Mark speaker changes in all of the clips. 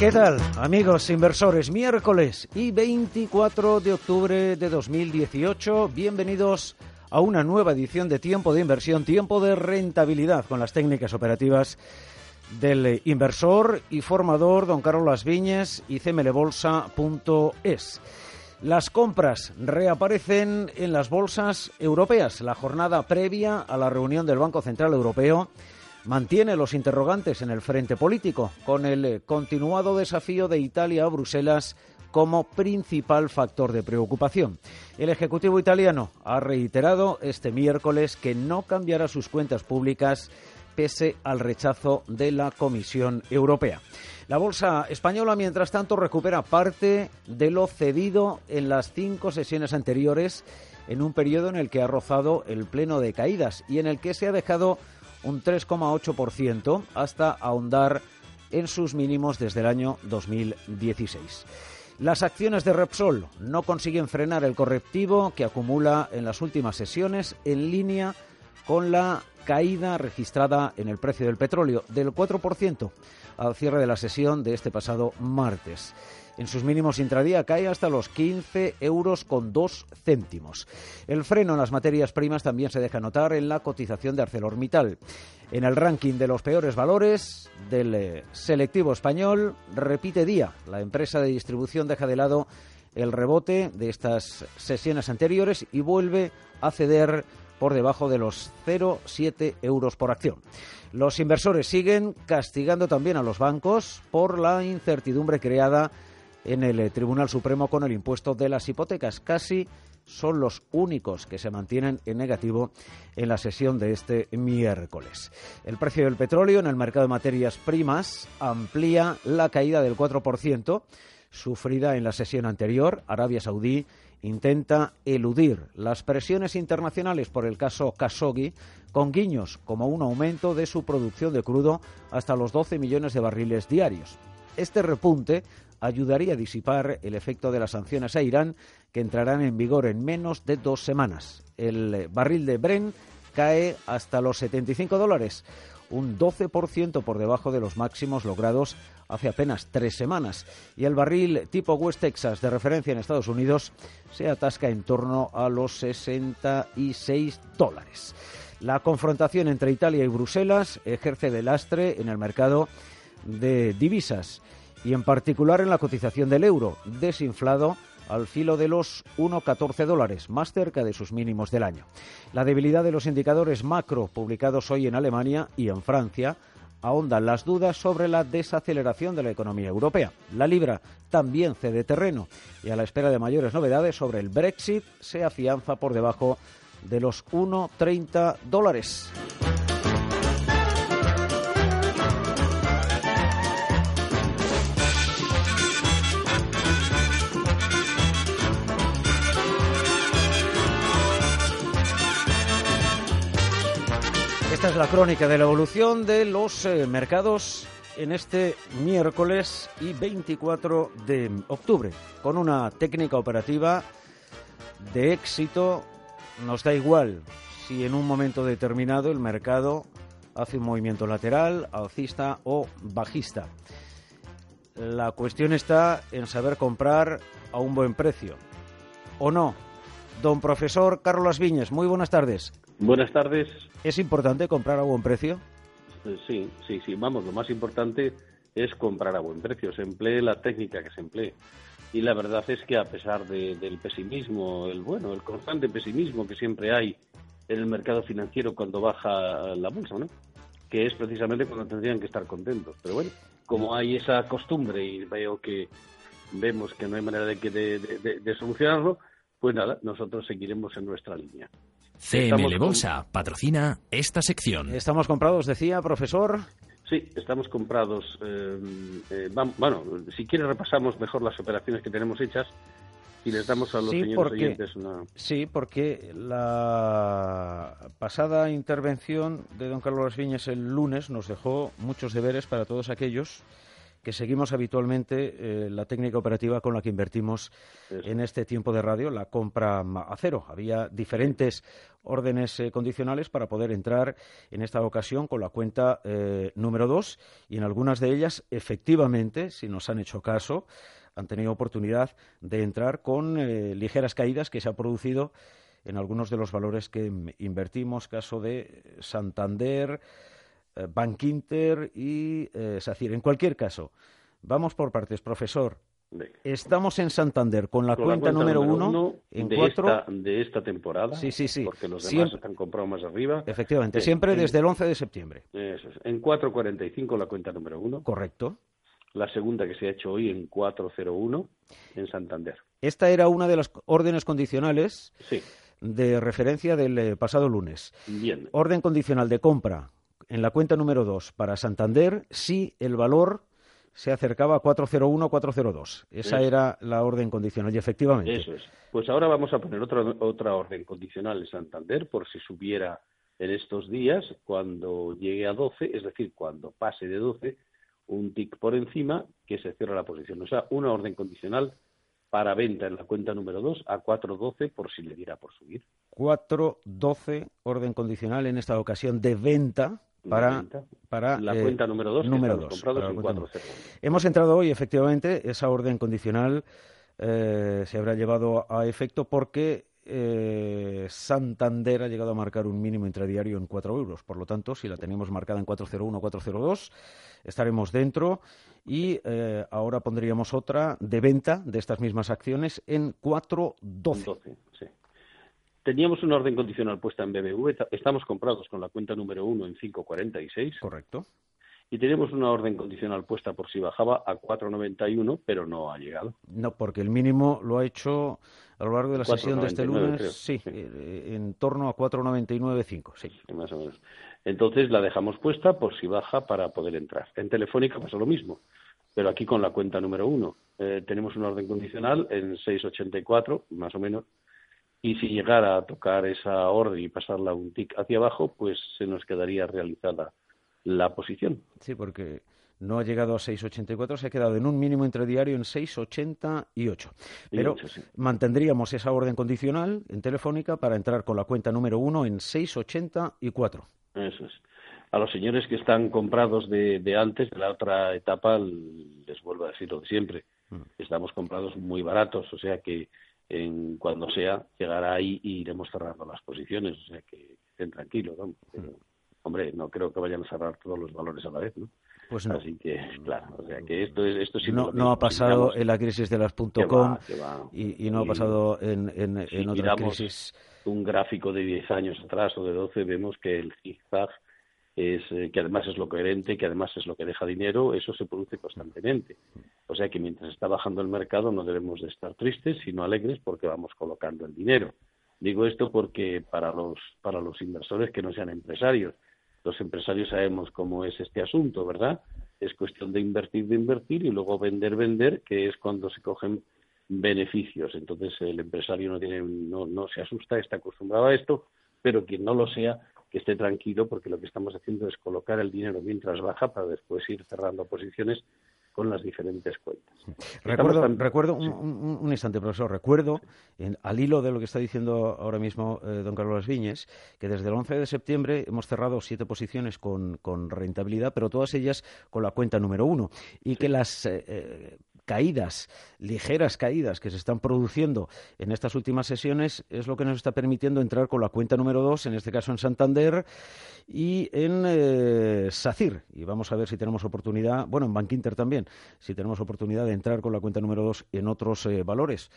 Speaker 1: ¿Qué tal, amigos inversores? Miércoles y 24 de octubre de 2018. Bienvenidos a una nueva edición de Tiempo de Inversión, Tiempo de Rentabilidad con las técnicas operativas del inversor y formador don Carlos Viñes y cmlbolsa.es. Las compras reaparecen en las bolsas europeas. La jornada previa a la reunión del Banco Central Europeo mantiene los interrogantes en el frente político, con el eh, continuado desafío de Italia a Bruselas como principal factor de preocupación. El Ejecutivo italiano ha reiterado este miércoles que no cambiará sus cuentas públicas pese al rechazo de la Comisión Europea. La bolsa española, mientras tanto, recupera parte de lo cedido en las cinco sesiones anteriores en un periodo en el que ha rozado el pleno de caídas y en el que se ha dejado un 3,8% hasta ahondar en sus mínimos desde el año 2016. Las acciones de Repsol no consiguen frenar el correctivo que acumula en las últimas sesiones en línea con la caída registrada en el precio del petróleo del 4% al cierre de la sesión de este pasado martes. En sus mínimos intradía cae hasta los 15 euros con dos céntimos. El freno en las materias primas también se deja notar en la cotización de ArcelorMittal. En el ranking de los peores valores del eh, selectivo español repite día. La empresa de distribución deja de lado el rebote de estas sesiones anteriores y vuelve a ceder por debajo de los 0,7 euros por acción. Los inversores siguen castigando también a los bancos por la incertidumbre creada en el eh, Tribunal Supremo con el impuesto de las hipotecas. Casi son los únicos que se mantienen en negativo en la sesión de este miércoles. El precio del petróleo en el mercado de materias primas amplía la caída del 4% sufrida en la sesión anterior. Arabia Saudí intenta eludir las presiones internacionales por el caso Khashoggi con guiños como un aumento de su producción de crudo hasta los 12 millones de barriles diarios. Este repunte ayudaría a disipar el efecto de las sanciones a Irán que entrarán en vigor en menos de dos semanas. El barril de Bren cae hasta los 75 dólares, un 12% por debajo de los máximos logrados hace apenas tres semanas. Y el barril tipo West Texas de referencia en Estados Unidos se atasca en torno a los 66 dólares. La confrontación entre Italia y Bruselas ejerce de lastre en el mercado de divisas y en particular en la cotización del euro, desinflado al filo de los 1,14 dólares, más cerca de sus mínimos del año. La debilidad de los indicadores macro publicados hoy en Alemania y en Francia ahondan las dudas sobre la desaceleración de la economía europea. La libra también cede terreno y a la espera de mayores novedades sobre el Brexit se afianza por debajo de los 1,30 dólares. Esta es la crónica de la evolución de los eh, mercados en este miércoles y 24 de octubre, con una técnica operativa de éxito. Nos da igual si en un momento determinado el mercado hace un movimiento lateral, alcista o bajista. La cuestión está en saber comprar a un buen precio. ¿O no? Don profesor Carlos Viñes, muy buenas tardes.
Speaker 2: Buenas tardes.
Speaker 1: ¿Es importante comprar a buen precio?
Speaker 2: Eh, sí, sí, sí. Vamos, lo más importante es comprar a buen precio. Se emplee la técnica que se emplee. y la verdad es que a pesar del pesimismo, el bueno, el constante pesimismo que siempre hay en el mercado financiero cuando baja la bolsa, ¿no? Que es precisamente cuando tendrían que estar contentos. Pero bueno, como hay esa costumbre y veo que vemos que no hay manera de, que de, solucionarlo, pues nada, nosotros seguiremos en nuestra línea.
Speaker 3: CML Bolsa patrocina esta sección.
Speaker 1: Estamos comprados, decía, profesor.
Speaker 2: Sí, estamos comprados. Eh, eh, bueno, si quiere repasamos mejor las operaciones que tenemos hechas y les damos a los señores oyentes una...
Speaker 1: Sí, porque la pasada intervención de don Carlos Viñas el lunes nos dejó muchos deberes para todos aquellos que seguimos habitualmente eh, la técnica operativa con la que invertimos en este tiempo de radio, la compra a cero. Había diferentes órdenes eh, condicionales para poder entrar en esta ocasión con la cuenta eh, número dos y en algunas de ellas, efectivamente, si nos han hecho caso, han tenido oportunidad de entrar con ligeras caídas que se ha producido en algunos de los valores que invertimos, caso de Santander, Bank Inter y eh, SACIR. En cualquier caso, vamos por partes, profesor. Estamos en Santander con la, cuenta, número uno, en
Speaker 2: de
Speaker 1: cuatro...
Speaker 2: Esta, de esta temporada.
Speaker 1: Sí, sí, sí.
Speaker 2: Porque los demás están comprados más arriba.
Speaker 1: Efectivamente, siempre desde el 11 de septiembre.
Speaker 2: Eso es. En 4.45 la cuenta número uno.
Speaker 1: Correcto.
Speaker 2: La segunda que se ha hecho hoy en 4.01 en Santander.
Speaker 1: Esta era una de las órdenes condicionales de referencia del eh, pasado lunes.
Speaker 2: Bien.
Speaker 1: Orden condicional de compra en la cuenta número 2 para Santander si el valor se acercaba a 401 402. Esa era la orden condicional y efectivamente.
Speaker 2: Eso es. Pues ahora vamos a poner otra, otra orden condicional en Santander por si subiera en estos días cuando llegue a 12, es decir, cuando pase de 12, un tic por encima que se cierra la posición. O sea, una orden condicional para venta en la cuenta número 2 a 4.12 por si le diera por subir.
Speaker 1: 4.12 orden condicional en esta ocasión de venta para, para
Speaker 2: la cuenta número 2
Speaker 1: número
Speaker 2: dos,
Speaker 1: Hemos entrado hoy, efectivamente, esa orden condicional eh, se habrá llevado a efecto porque eh, Santander ha llegado a marcar un mínimo intradiario en 4 euros. Por lo tanto, si la tenemos marcada en 401 402, estaremos dentro y eh, ahora pondríamos otra de venta de estas mismas acciones en 412.
Speaker 2: Sí. Teníamos una orden condicional puesta en BBV, estamos comprados con la cuenta número uno en 5.46.
Speaker 1: Correcto.
Speaker 2: Y tenemos una orden condicional puesta por si bajaba a 4.91, pero no ha llegado.
Speaker 1: No, porque el mínimo lo ha hecho a lo largo de la sesión de este lunes, sí, eh, en torno a 4.99.5, sí.
Speaker 2: Más o menos. Entonces la dejamos puesta por si baja para poder entrar. En Telefónica pasa lo mismo, pero aquí con la cuenta número uno. Eh, tenemos una orden condicional en 6.84, más o menos, y si llegara a tocar esa orden y pasarla un tic hacia abajo, pues se nos quedaría realizada la posición.
Speaker 1: Sí, porque no ha llegado a 6,84, se ha quedado en un mínimo intradiario en 6,88. Pero mantendríamos esa orden condicional en Telefónica para entrar con la cuenta número uno en 6,84.
Speaker 2: Eso es. A los señores que están comprados de, de antes, de la otra etapa, les vuelvo a decir lo de siempre. Mm. Estamos comprados muy baratos, o sea que en cuando sea, llegará ahí y iremos cerrando las posiciones, o sea que estén tranquilos. Mm. hombre, no creo que vayan a cerrar todos los valores a la vez, ¿no?
Speaker 1: Pues no.
Speaker 2: Así que, claro, o sea que esto es esto sí
Speaker 1: no, no ha pasado en la crisis de las .com y, y, no ha pasado en, en, en otras crisis.
Speaker 2: un gráfico de 10 años atrás o de 12 vemos que el zigzag es, eh, que además es lo coherente, que además es lo que deja dinero, eso se produce constantemente. O sea que mientras está bajando el mercado no debemos de estar tristes, sino alegres porque vamos colocando el dinero. Digo esto porque para los, para los inversores que no sean empresarios, los empresarios sabemos cómo es este asunto, ¿verdad? Es cuestión de invertir, de invertir y luego vender, vender, que es cuando se cogen beneficios. Entonces el empresario no, tiene, no, no se asusta, está acostumbrado a esto, pero quien no lo sea que esté tranquilo porque lo que estamos haciendo es colocar el dinero mientras baja para después ir cerrando posiciones con las diferentes cuentas.
Speaker 1: Recuerdo, recuerdo un, instante, profesor, recuerdo, al hilo de lo que está diciendo ahora mismo eh, don Carlos Viñes, que desde el 11 de septiembre hemos cerrado siete posiciones con, rentabilidad, pero todas ellas con la cuenta número uno, y que las eh, eh, caídas, ligeras caídas que se están produciendo en estas últimas sesiones es lo que nos está permitiendo entrar con la cuenta número dos, en este caso en Santander y en eh, SACIR. Y vamos a ver si tenemos oportunidad, bueno, en Bankinter también, si tenemos oportunidad de entrar con la cuenta número dos en otros eh, valores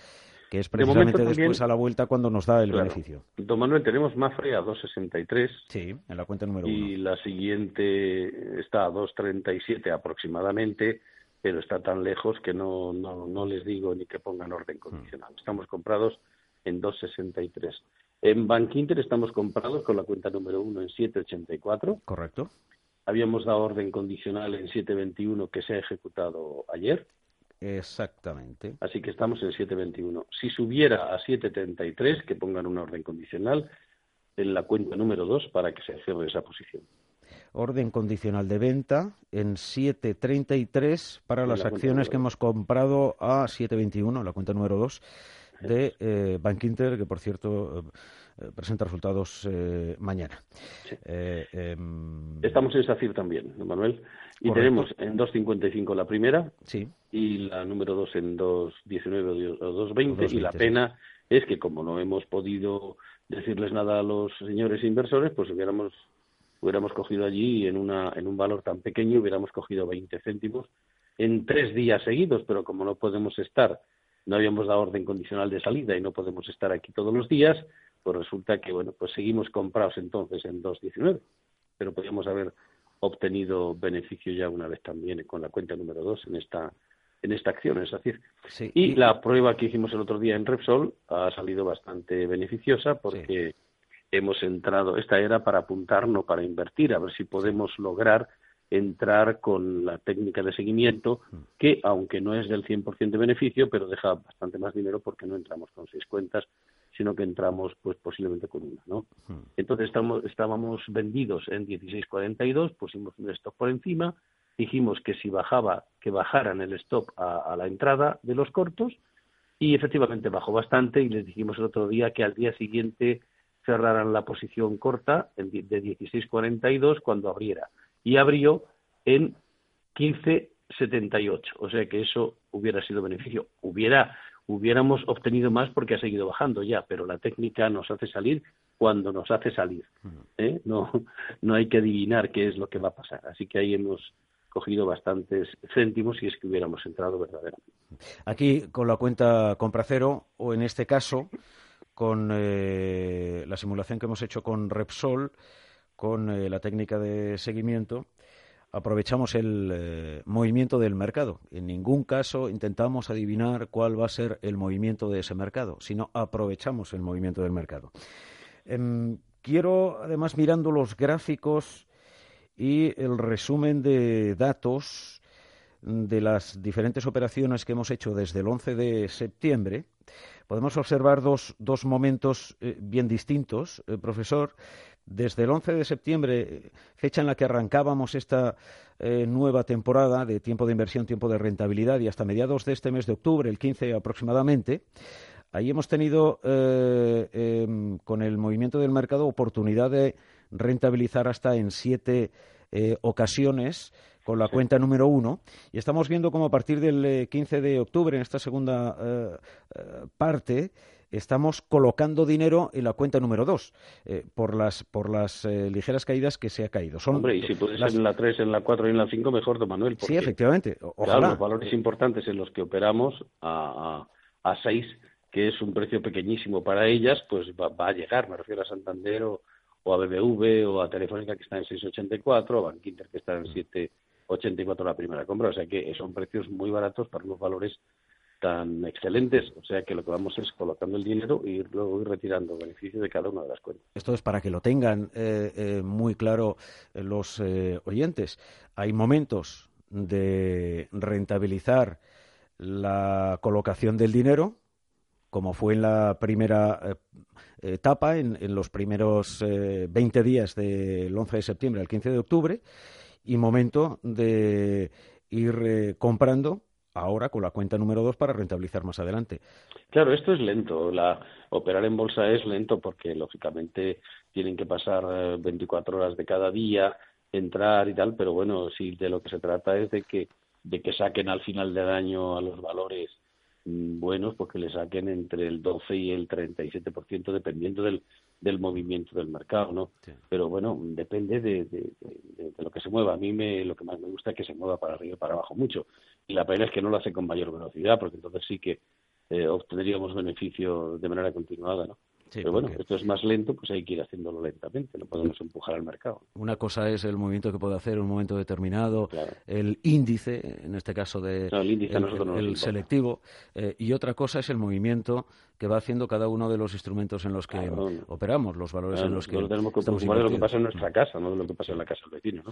Speaker 1: que es precisamente después a la vuelta cuando nos da el beneficio.
Speaker 2: Don Manuel, tenemos Mafre a 2,63.
Speaker 1: Sí, en la cuenta número
Speaker 2: uno. Y la siguiente está a 2,37 aproximadamente, pero está tan lejos que no, no, no les digo ni que pongan orden condicional. Mm. Estamos comprados en 2,63. En Bank Inter estamos comprados con la cuenta número uno en 7,84.
Speaker 1: Correcto.
Speaker 2: Habíamos dado orden condicional en 7,21 que se ha ejecutado ayer.
Speaker 1: Exactamente.
Speaker 2: Así que estamos en 7.21. Si subiera a 7.33, que pongan una orden condicional en la cuenta número 2 para que se cierre esa posición.
Speaker 1: Orden condicional de venta en 7.33 para las acciones que hemos comprado a 7.21, la cuenta número 2 de eh, Bank Inter, que por cierto eh, presenta resultados eh, mañana.
Speaker 2: Eh, em, Estamos en SACIR también, Manuel. Y tenemos en 2.55 la primera
Speaker 1: sí.
Speaker 2: y la número 2 en 2.19 o 2.20. Y la pena es que como no hemos podido decirles nada a los señores inversores, pues hubiéramos hubiéramos cogido allí en, una, en un valor tan pequeño, hubiéramos cogido 20 céntimos en tres días seguidos, pero como no podemos estar, no habíamos dado orden condicional de salida y no podemos estar aquí todos los días, pues resulta que, bueno, pues seguimos comprados entonces en 2.19, pero podríamos haber obtenido beneficio ya una vez también con la cuenta número 2 en esta en esta acción, es decir. y, la prueba que hicimos el otro día en Repsol ha salido bastante beneficiosa porque hemos entrado, esta era para apuntar, no para invertir, a ver si podemos lograr entrar con la técnica de seguimiento mm. que, aunque no es del 100% de beneficio, pero deja bastante más dinero porque no entramos con seis cuentas, sino que entramos pues posiblemente con una, ¿no? Hmm. Entonces estamos, estábamos vendidos en 16.42, pusimos un stop por encima, dijimos que si bajaba, que bajaran el stop a, la entrada de los cortos y efectivamente bajó bastante y les dijimos el otro día que al día siguiente cerraran la posición corta de 16.42 cuando abriera y abrió en 15.78, o sea que eso hubiera sido beneficio, hubiera hubiéramos obtenido más porque ha seguido bajando ya, pero la técnica nos hace salir cuando nos hace salir. ¿eh? No, no hay que adivinar qué es lo que va a pasar. Así que ahí hemos cogido bastantes céntimos si es que hubiéramos entrado verdaderamente.
Speaker 1: Aquí con la cuenta compra cero o en este caso con eh, la simulación que hemos hecho con Repsol, con eh, la técnica de seguimiento, aprovechamos el eh, movimiento del mercado. En ningún caso intentamos adivinar cuál va a ser el movimiento de ese mercado, sino aprovechamos el movimiento del mercado. Em, quiero, además, mirando los gráficos y el resumen de datos de las diferentes operaciones que hemos hecho desde el 11 de septiembre, podemos observar dos, dos momentos eh, bien distintos, eh, profesor. Desde el 11 de septiembre, fecha en la que arrancábamos esta eh, nueva temporada de tiempo de inversión, tiempo de rentabilidad y hasta mediados de este mes de octubre, el 15 aproximadamente, ahí hemos tenido eh, em, con el movimiento del mercado oportunidad de rentabilizar hasta en siete eh, ocasiones con la cuenta número uno y estamos viendo cómo a partir del 15 de octubre en esta segunda parte estamos colocando dinero en la cuenta número dos eh, por las por las eh, ligeras caídas que se ha caído.
Speaker 2: Son Hombre, y si puede ser en la 3, en la 4 y en la 5, mejor, don Manuel.
Speaker 1: sí, efectivamente.
Speaker 2: Ojalá. los valores importantes en los que operamos a, a, a 6, que es un precio pequeñísimo para ellas, pues va, a llegar. Me refiero a Santander o, a BBV o a Telefónica que está en 6,84 o a Bankinter que está en 7,84 la primera compra. O sea que son precios muy baratos para unos valores tan excelentes, o sea que lo que vamos es colocando el dinero y luego ir retirando beneficios de cada una de las cuentas.
Speaker 1: Esto es para que lo tengan eh, eh, muy claro eh, los oyentes. Hay momentos de rentabilizar la colocación del dinero, como fue en la primera etapa, en, en, los primeros 20 días del 11 de septiembre al 15 de octubre, y momento de ir comprando ahora con la cuenta número dos para rentabilizar más adelante.
Speaker 2: Claro, esto es lento. La, operar en bolsa es lento porque, lógicamente, tienen que pasar 24 eh, horas de cada día, entrar y tal, pero bueno, si de lo que se trata es de que de que saquen al final del año a los valores mm, buenos, pues que le saquen entre el 12 y el 37% dependiendo del, del movimiento del mercado, ¿no? Pero bueno, depende de, de, lo que se mueva. A mí me, lo que más me gusta es que se mueva para arriba y para abajo mucho. Y la pena es que no lo hace con mayor velocidad, porque entonces sí que eh, obtendríamos beneficio de manera continuada, ¿no? Pero bueno, esto es más lento, pues hay que ir haciéndolo lentamente, no podemos empujar al mercado.
Speaker 1: Una cosa es el movimiento que puede hacer en un momento determinado, el índice, en este caso de el, selectivo, eh, y otra cosa es el movimiento que va haciendo cada uno de los instrumentos en los que operamos, los valores en los que
Speaker 2: tenemos que preocupar de lo que pasa en nuestra casa, no de lo que pasa en la casa del vecino. ¿no?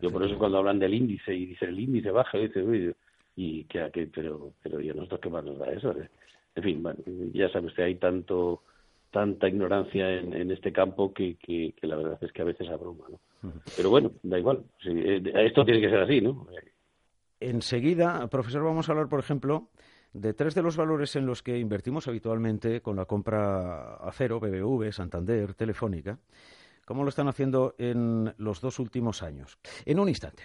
Speaker 2: Yo por eso cuando hablan del índice y dicen el índice baja, dice, uy, y que, pero pero ¿y a nosotros qué más nos da eso? En fin, ya sabe usted, hay tanto tanta ignorancia en, este campo que, que, la verdad es que a veces abruma. ¿no? Pero bueno, da igual. Eh, esto tiene que ser así, ¿no?
Speaker 1: Enseguida, profesor, vamos a hablar, por ejemplo, de tres de los valores en los que invertimos habitualmente con la compra a cero, BBV, Santander, Telefónica. ¿Cómo lo están haciendo en los dos últimos años? En un instante.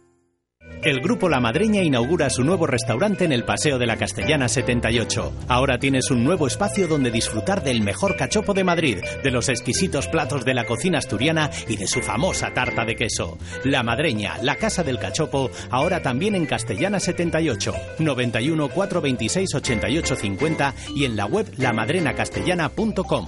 Speaker 4: El Grupo La Madreña inaugura su nuevo restaurante en el Paseo de la Castellana 78. Ahora tienes un nuevo espacio donde disfrutar del mejor cachopo de Madrid, de los exquisitos platos de la cocina asturiana y de su famosa tarta de queso. La Madreña, la casa del cachopo, ahora también en Castellana 78, 91 426 88 50 y en la web lamadrenacastellana.com.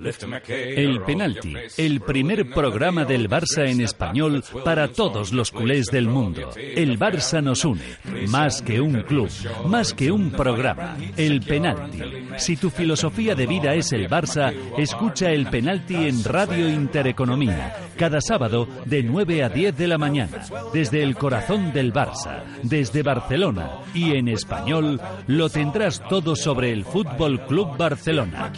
Speaker 5: El penalti, el primer programa del Barça en español para todos los culés del mundo. El Barça nos une, más que un club, más que un programa. El penalti. Si tu filosofía de vida es el Barça, escucha el penalti en Radio Intereconomía, cada sábado de 9 a 10 de la mañana, desde el corazón del Barça, desde Barcelona y en español lo tendrás todo sobre el Fútbol Club Barcelona.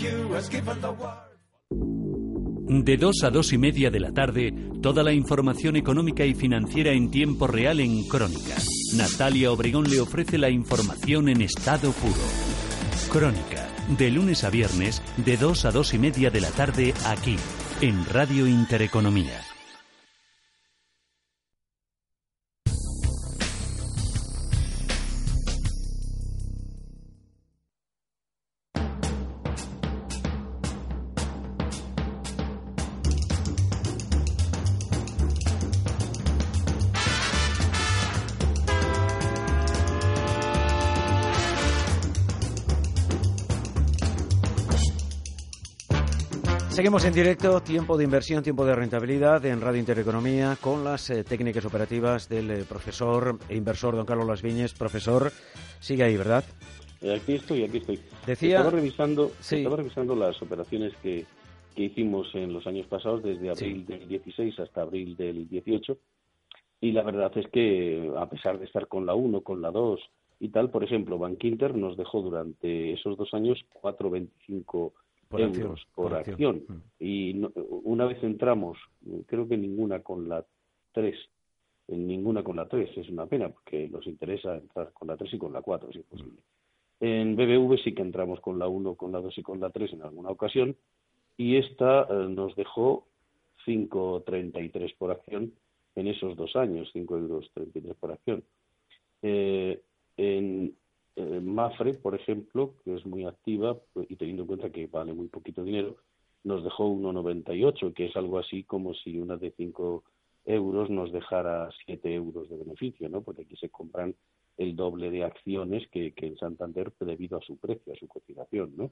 Speaker 5: De 2 a 2 y media de la tarde, toda la información económica y financiera en tiempo real en Crónica. Natalia Obregón le ofrece la información en estado puro. Crónica, de lunes a viernes, de 2 a 2 y media de la tarde, aquí, en Radio Intereconomía.
Speaker 1: Seguimos en directo, tiempo de inversión, tiempo de rentabilidad en Radio Intereconomía con las eh, técnicas operativas del eh, profesor e inversor don Carlos Las Viñes. Profesor, sigue ahí, ¿verdad?
Speaker 2: Eh, aquí estoy, aquí estoy. Decía... Estaba revisando, estaba revisando las operaciones que, que hicimos en los años pasados, desde abril del 16 hasta abril del 18, y la verdad es que a pesar de estar con la 1, con la 2 y tal, por ejemplo, Bank Inter nos dejó durante esos dos años 4,25 por euros por, acción. Mm. Y una vez entramos, creo que ninguna con la 3, en ninguna con la 3, es una pena porque nos interesa entrar con la 3 y con la 4, si es posible. En BBV sí que entramos con la 1, con la 2 y con la 3 en alguna ocasión y esta eh, nos dejó 5,33 por acción en esos dos años, 5 euros 33 por acción. Eh, en eh, Mafre, por ejemplo, que es muy activa pues, y teniendo en cuenta que vale muy poquito dinero, nos dejó 1,98, que es algo así como si una de 5 euros nos dejara 7 euros de beneficio, ¿no? Porque aquí se compran el doble de acciones que, en Santander debido a su precio, a su cotización, ¿no?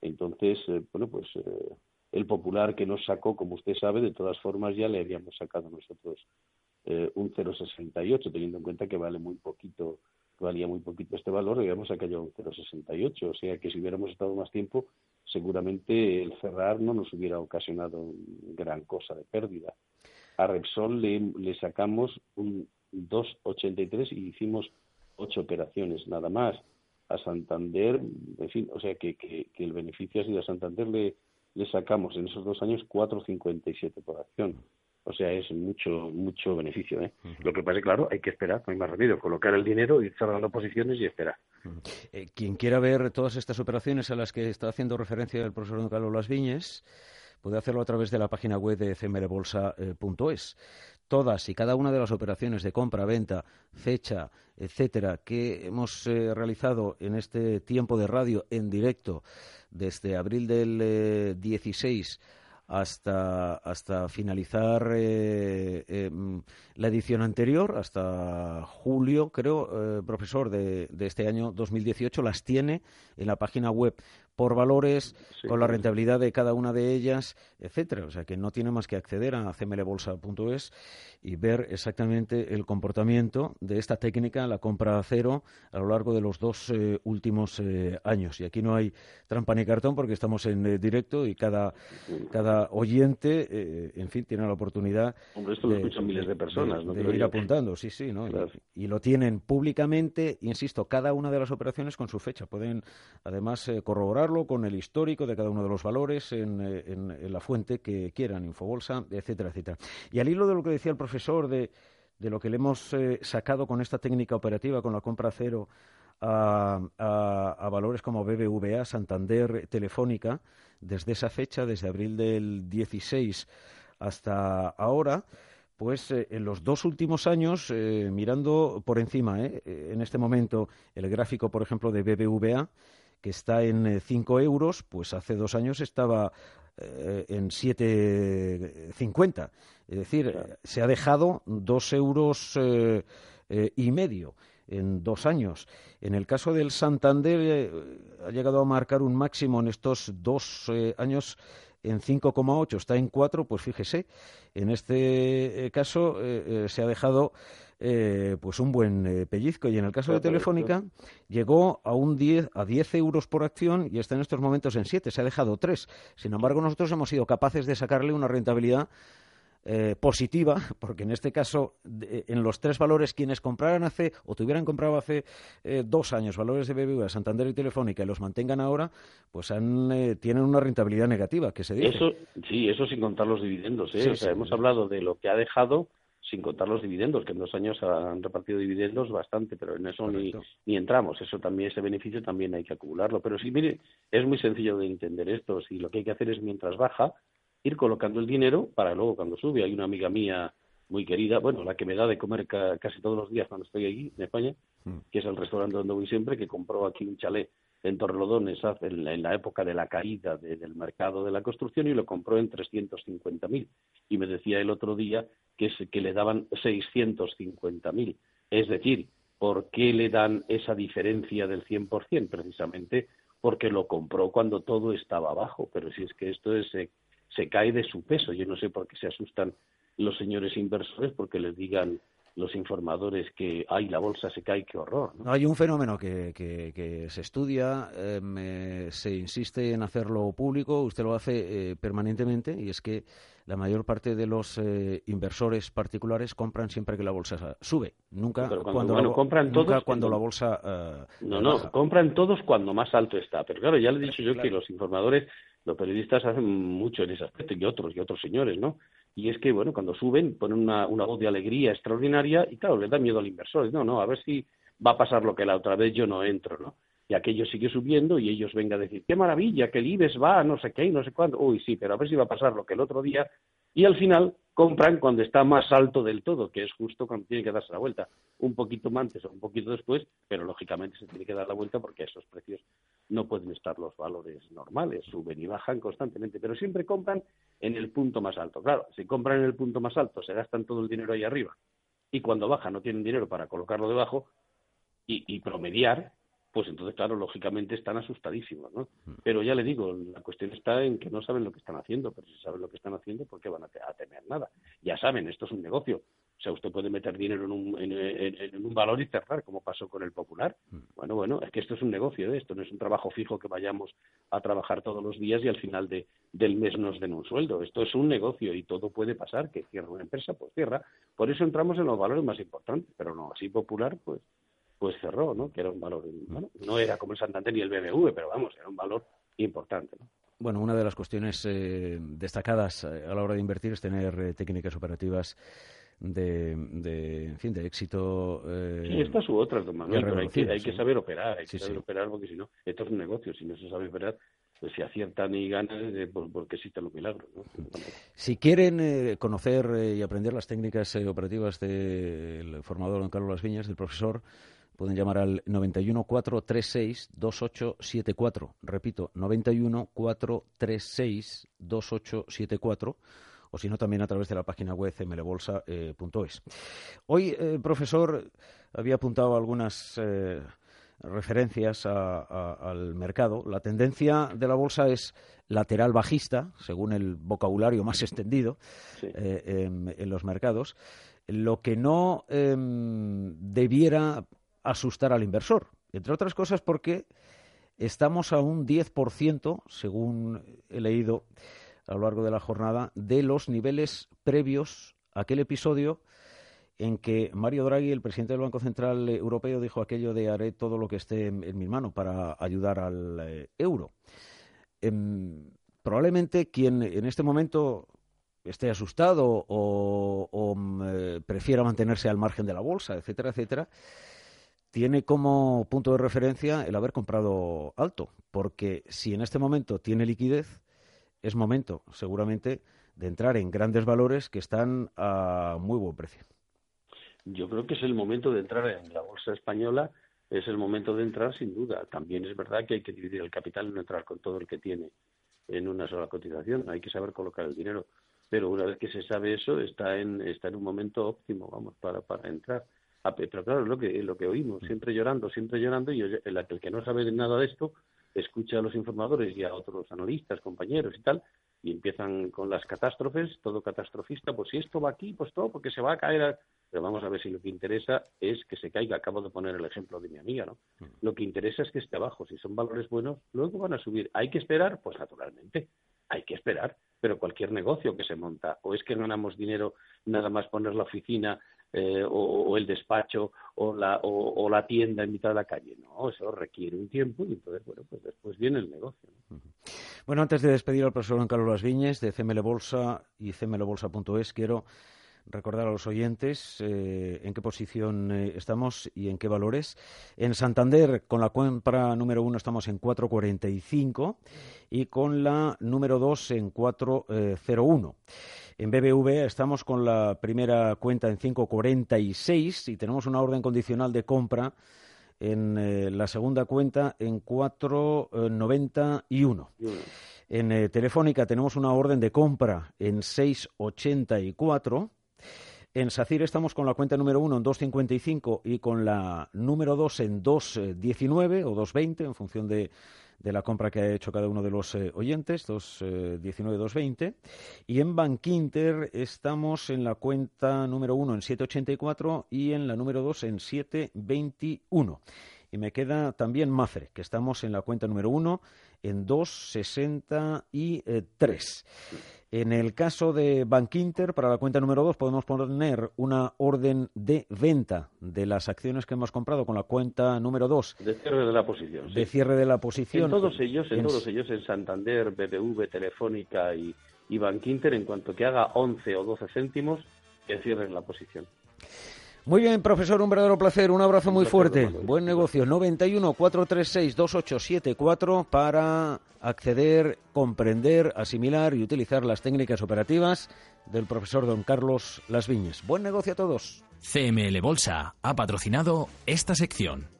Speaker 2: Entonces, eh, bueno, pues eh, el popular que nos sacó, como usted sabe, de todas formas ya le habíamos sacado nosotros eh, un 0,68, teniendo en cuenta que vale muy poquito, valía muy poquito este valor, habíamos sacado un 0,68, o sea que si hubiéramos estado más tiempo, seguramente el cerrar no nos hubiera ocasionado gran cosa de pérdida. A Repsol le, le sacamos un 2,83 y hicimos ocho operaciones nada más. A Santander, en fin, o sea que, que, el beneficio ha sido a Santander le, le sacamos en esos dos años 4,57 por acción. O sea, es mucho mucho beneficio. ¿eh? Lo que pasa es claro, hay que esperar, no hay más remedio, colocar el dinero, ir cerrando posiciones y esperar.
Speaker 1: Eh, quien quiera ver todas estas operaciones a las que está haciendo referencia el profesor Don Carlos Las Viñes, puede hacerlo a través de la página web de cmrbolsa.es todas y cada una de las operaciones de compra, venta, fecha, etcétera, que hemos eh, realizado en este tiempo de radio en directo desde abril del 16 eh, hasta, hasta finalizar eh, em, la edición anterior, hasta julio, creo, eh, profesor, de, de, este año 2018, las tiene en la página web por valores, con la rentabilidad de cada una de ellas, etcétera. O sea que no tiene más que acceder a cmlbolsa.es y ver exactamente el comportamiento de esta técnica, la compra a cero, a lo largo de los dos eh, últimos eh, años. Y aquí no hay trampa ni cartón porque estamos en eh, directo y cada, cada oyente, en fin, tiene la oportunidad.
Speaker 2: Hombre, esto lo escuchan miles de personas, ¿no?
Speaker 1: De ir apuntando, sí, sí, ¿no? Y, y, lo tienen públicamente, insisto, cada una de las operaciones con su fecha. Pueden además corroborar con el histórico de cada uno de los valores en, eh, la fuente que quieran, Infobolsa, etcétera, etcétera. Y al hilo de lo que decía el profesor de, lo que le hemos eh, sacado con esta técnica operativa, con la compra cero, a, valores como BBVA, Santander, Telefónica, desde esa fecha, desde abril del 16 hasta ahora, pues eh, en los dos últimos años, mirando por encima, en este momento, el gráfico, por ejemplo, de BBVA, que está en 5 eh, euros, pues hace dos años estaba eh, en 7,50. Es decir, se ha dejado dos euros eh, y medio en dos años. En el caso del Santander ha llegado a marcar un máximo en estos dos años en 5,8, está en 4, pues fíjese, en este caso se ha dejado eh, pues un buen eh, pellizco. Y en el caso de Telefónica llegó a un 10, a 10 euros por acción y está en estos momentos en 7, se ha dejado 3. Sin embargo, nosotros hemos sido capaces de sacarle una rentabilidad eh, positiva, porque en este caso, en los tres valores, quienes compraran hace o tuvieran comprado hace dos años valores de BBVA, Santander y Telefónica y los mantengan ahora, pues han, tienen una rentabilidad negativa, que se dice.
Speaker 2: Eso, sí, eso sin contar los dividendos. o sea, hemos hablado de lo que ha dejado sin contar los dividendos, que en dos años han repartido dividendos bastante, pero en eso ni, ni, entramos. Eso también, ese beneficio también hay que acumularlo. Pero sí, mire, es muy sencillo de entender esto. Si lo que hay que hacer es mientras baja, ir colocando el dinero para luego cuando sube. Hay una amiga mía muy querida, bueno, la que me da de comer casi todos los días cuando estoy aquí en España, mm. que es el restaurante donde voy siempre, que compró aquí un chalet en Torrelodones en, la época de la caída del mercado de la construcción y lo compró en 350.000. Y me decía el otro día que, que le daban 650.000. Es decir, ¿por qué le dan esa diferencia del 100%? Precisamente porque lo compró cuando todo estaba abajo. Pero si es que esto es, se, se cae de su peso. Yo no sé por qué se asustan los señores inversores porque les digan los informadores que hay la bolsa se cae, qué horror.
Speaker 1: Hay un fenómeno que, que, se estudia, em, se insiste en hacerlo público, usted lo hace eh, permanentemente y es que la mayor parte de los eh, inversores particulares compran siempre que la bolsa sube, nunca cuando, la, compran todos cuando la bolsa
Speaker 2: eh, no no compran todos cuando más alto está, pero claro ya le he dicho yo que los informadores, los periodistas hacen mucho en ese aspecto y otros y otros señores, ¿no? Y es que, bueno, cuando suben ponen una, voz de alegría extraordinaria y, claro, le da miedo al inversor. No, no, a ver si va a pasar lo que la otra vez yo no entro, ¿no? Y aquello sigue subiendo y ellos vengan a decir, qué maravilla, que el IBEX va, no sé qué y no sé cuándo. Uy, sí, pero a ver si va a pasar lo que el otro día. Y al final compran cuando está más alto del todo, que es justo cuando tiene que darse la vuelta. Un poquito antes o un poquito después, pero lógicamente se tiene que dar la vuelta porque esos precios no pueden estar los valores normales, suben y bajan constantemente, pero siempre compran en el punto más alto. Claro, si compran en el punto más alto, se gastan todo el dinero ahí arriba y cuando baja no tienen dinero para colocarlo debajo, y promediar pues entonces, claro, lógicamente están asustadísimos, ¿no? Mm. Pero ya le digo, la cuestión está en que no saben lo que están haciendo, pero si saben lo que están haciendo, ¿por qué van a, temer nada? Ya saben, esto es un negocio. O sea, usted puede meter dinero en un, en, un valor y cerrar, como pasó con el Popular. Mm. Bueno, bueno, es que esto es un negocio, ¿eh? esto no es un trabajo fijo que vayamos a trabajar todos los días y al final de, del mes nos den un sueldo. Esto es un negocio y todo puede pasar, que cierra una empresa, pues cierra. Por eso entramos en los valores más importantes, pero no, así Popular, pues pues cerró, ¿no? Que era un valor, bueno, no era como el Santander ni el BMW, pero vamos, era un valor importante, ¿no?
Speaker 1: Bueno, una de las cuestiones eh, destacadas eh, a la hora de invertir es tener eh, técnicas operativas de, de, en fin, de éxito.
Speaker 2: Eh, sí, estas u otras, don Manuel, pero hay que, hay que saber operar, hay que saber operar porque si no, esto es un negocio, si no se sabe operar, pues si aciertan y ganan, pues, porque existen los milagros. ¿no?
Speaker 1: Si quieren conocer y aprender las técnicas operativas del formador don Carlos Las Viñas, del profesor, pueden llamar al 91 436 2874. Repito, 91 436 2874 o si no también a través de la página web mlbolsa.es. Hoy, eh, profesor, había apuntado algunas eh, referencias al mercado. La tendencia de la bolsa es lateral bajista, según el vocabulario más extendido eh, en, los mercados. Lo que no em, debiera asustar al inversor, entre otras cosas porque estamos a un 10%, según he leído a lo largo de la jornada, de los niveles previos a aquel episodio en que Mario Draghi, el presidente del Banco Central Europeo, dijo aquello de haré todo lo que esté en, mi mano para ayudar al eh, euro. Em, probablemente quien en este momento esté asustado o, mm, eh, prefiera mantenerse al margen de la bolsa, etcétera, etcétera, tiene como punto de referencia el haber comprado alto, porque si en este momento tiene liquidez, es momento seguramente de entrar en grandes valores que están a muy buen precio.
Speaker 2: Yo creo que es el momento de entrar en la bolsa española, es el momento de entrar sin duda. También es verdad que hay que dividir el capital y no entrar con todo el que tiene en una sola cotización, hay que saber colocar el dinero. Pero una vez que se sabe eso, está en, está en un momento óptimo, vamos, para, para entrar. Pero claro, es lo que, lo que oímos, siempre llorando, siempre llorando, y el, el que no sabe nada de esto escucha a los informadores y a otros analistas, compañeros y tal, y empiezan con las catástrofes, todo catastrofista, pues si esto va aquí, pues todo, porque se va a caer. Pero vamos a ver si lo que interesa es que se caiga. Acabo de poner el ejemplo de mi amiga, ¿no? Mm. Lo que interesa es que esté abajo. Si son valores buenos, luego van a subir. ¿Hay que esperar? Pues naturalmente, hay que esperar. Pero cualquier negocio que se monta, o es que ganamos dinero nada más poner la oficina eh, o, el despacho o la, o, la tienda en mitad de la calle. No, eso requiere un tiempo y entonces, bueno, pues después viene el negocio.
Speaker 1: Bueno, antes de despedir al profesor Juan Carlos Las Viñes de CML Bolsa y cmlbolsa.es, quiero recordar a los oyentes eh, en qué posición eh, estamos y en qué valores. En Santander, con la compra número uno estamos en 4.45 y con la número dos en 4.01. En BBV estamos con la primera cuenta en 5.46 y tenemos una orden condicional de compra en eh, la segunda cuenta en 4.91. En eh, Telefónica tenemos una orden de compra en 6.84. En SACIR estamos con la cuenta número 1 en 2.55 y con la número 2 en 2.19 o 2.20 en función de de la compra que ha hecho cada uno de los eh, oyentes, 219, 220. Eh, y en Bankinter estamos en la cuenta número 1 en 784 y en la número 2 en 721. Y me queda también Mafre, que estamos en la cuenta número 1 en 263. En el caso de Bankinter, para la cuenta número 2 podemos poner una orden de venta de las acciones que hemos comprado con la cuenta número 2.
Speaker 2: De cierre de la posición.
Speaker 1: De cierre de la posición.
Speaker 2: En todos ellos, en, todos ellos, en Santander, BBV, Telefónica y, y Bankinter, en cuanto que haga 11 o 12 céntimos, que cierren la posición.
Speaker 1: Muy bien, profesor, un verdadero placer. Un abrazo muy fuerte. Buen negocio. 91 436 2874 para acceder, comprender, asimilar y utilizar las técnicas operativas del profesor don Carlos Las Viñes. Buen negocio a todos.
Speaker 3: CML Bolsa ha patrocinado esta sección.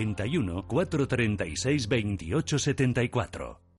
Speaker 5: 91 436 28 74